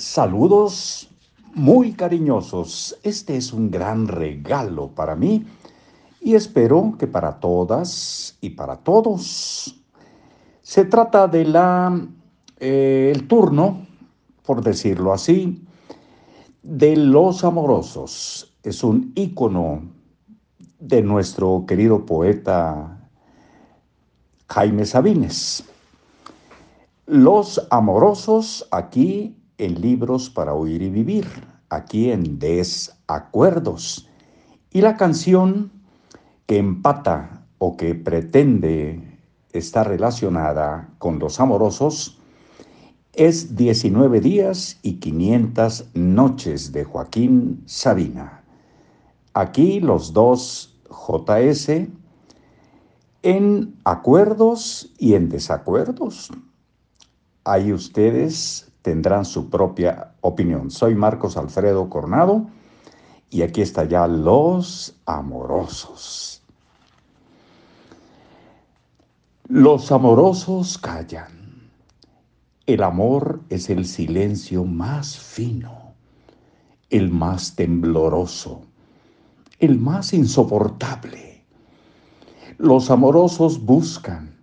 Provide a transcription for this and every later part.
Saludos muy cariñosos. Este es un gran regalo para mí y espero que para todas y para todos. Se trata de la eh, el turno, por decirlo así, de los amorosos. Es un ícono de nuestro querido poeta Jaime Sabines. Los amorosos aquí en Libros para Oír y Vivir, aquí en Desacuerdos. Y la canción que empata o que pretende estar relacionada con los amorosos es 19 días y 500 noches de Joaquín Sabina. Aquí los dos JS en acuerdos y en desacuerdos. Ahí ustedes tendrán su propia opinión. Soy Marcos Alfredo Cornado y aquí está ya los amorosos. Los amorosos callan. El amor es el silencio más fino, el más tembloroso, el más insoportable. Los amorosos buscan.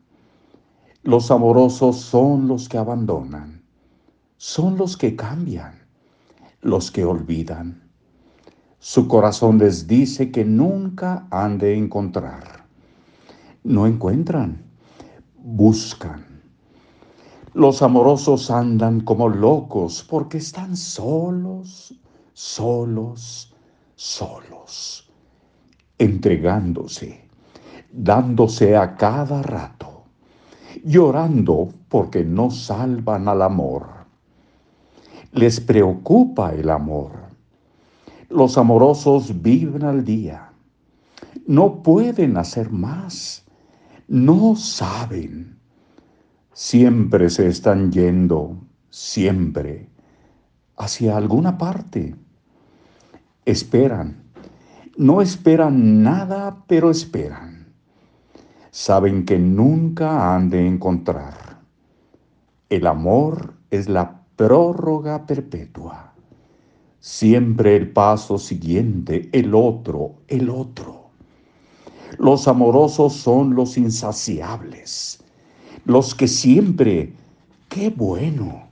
Los amorosos son los que abandonan son los que cambian, los que olvidan. Su corazón les dice que nunca han de encontrar. No encuentran, buscan. Los amorosos andan como locos porque están solos, solos, solos, entregándose, dándose a cada rato, llorando porque no salvan al amor les preocupa el amor. Los amorosos viven al día. No pueden hacer más. No saben. Siempre se están yendo, siempre, hacia alguna parte. Esperan. No esperan nada, pero esperan. Saben que nunca han de encontrar. El amor es la prórroga perpetua. Siempre el paso siguiente, el otro, el otro. Los amorosos son los insaciables, los que siempre, qué bueno,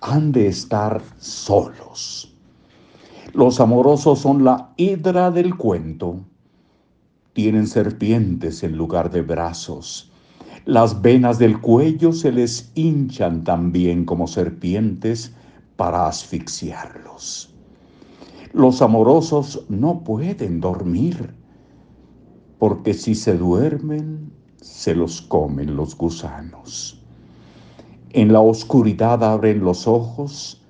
han de estar solos. Los amorosos son la hidra del cuento. Tienen serpientes en lugar de brazos las venas del cuello se les hinchan también como serpientes para asfixiarlos. Los amorosos no pueden dormir, porque si se duermen, se los comen los gusanos. En la oscuridad abren los ojos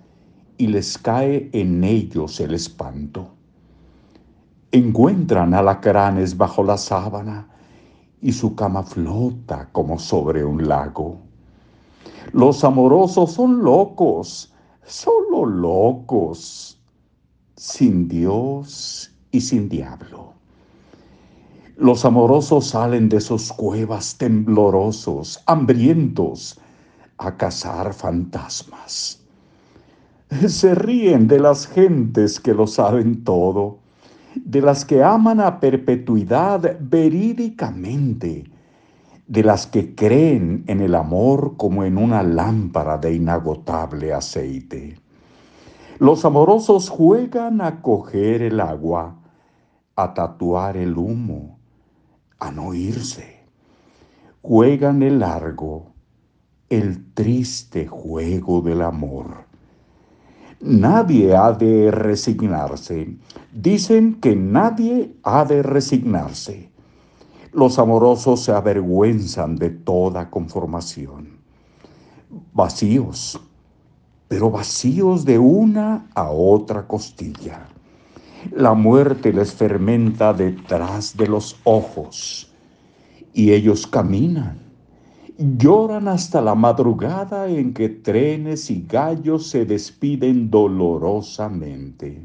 y les cae en ellos el espanto. Encuentran alacranes bajo la sábana y su cama flota como sobre un lago. Los amorosos son locos, solo locos, sin Dios y sin diablo. Los amorosos salen de sus cuevas temblorosos, hambrientos, a cazar fantasmas. Se ríen de las gentes que lo saben todo de las que aman a perpetuidad verídicamente, de las que creen en el amor como en una lámpara de inagotable aceite. Los amorosos juegan a coger el agua, a tatuar el humo, a no irse. Juegan el largo, el triste juego del amor Nadie ha de resignarse. Dicen que nadie ha de resignarse. Los amorosos se avergüenzan de toda conformación. Vacíos, pero vacíos de una a otra costilla. La muerte les fermenta detrás de los ojos y ellos caminan Lloran hasta la madrugada en que trenes y gallos se despiden dolorosamente.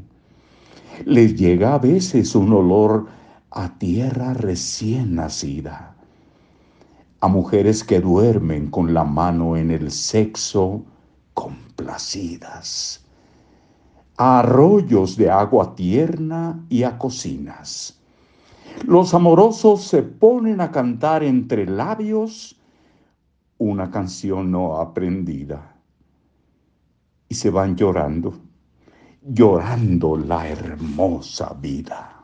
Les llega a veces un olor a tierra recién nacida, a mujeres que duermen con la mano en el sexo complacidas, a arroyos de agua tierna y a cocinas. Los amorosos se ponen a cantar entre labios una canción no aprendida y se van llorando, llorando la hermosa vida.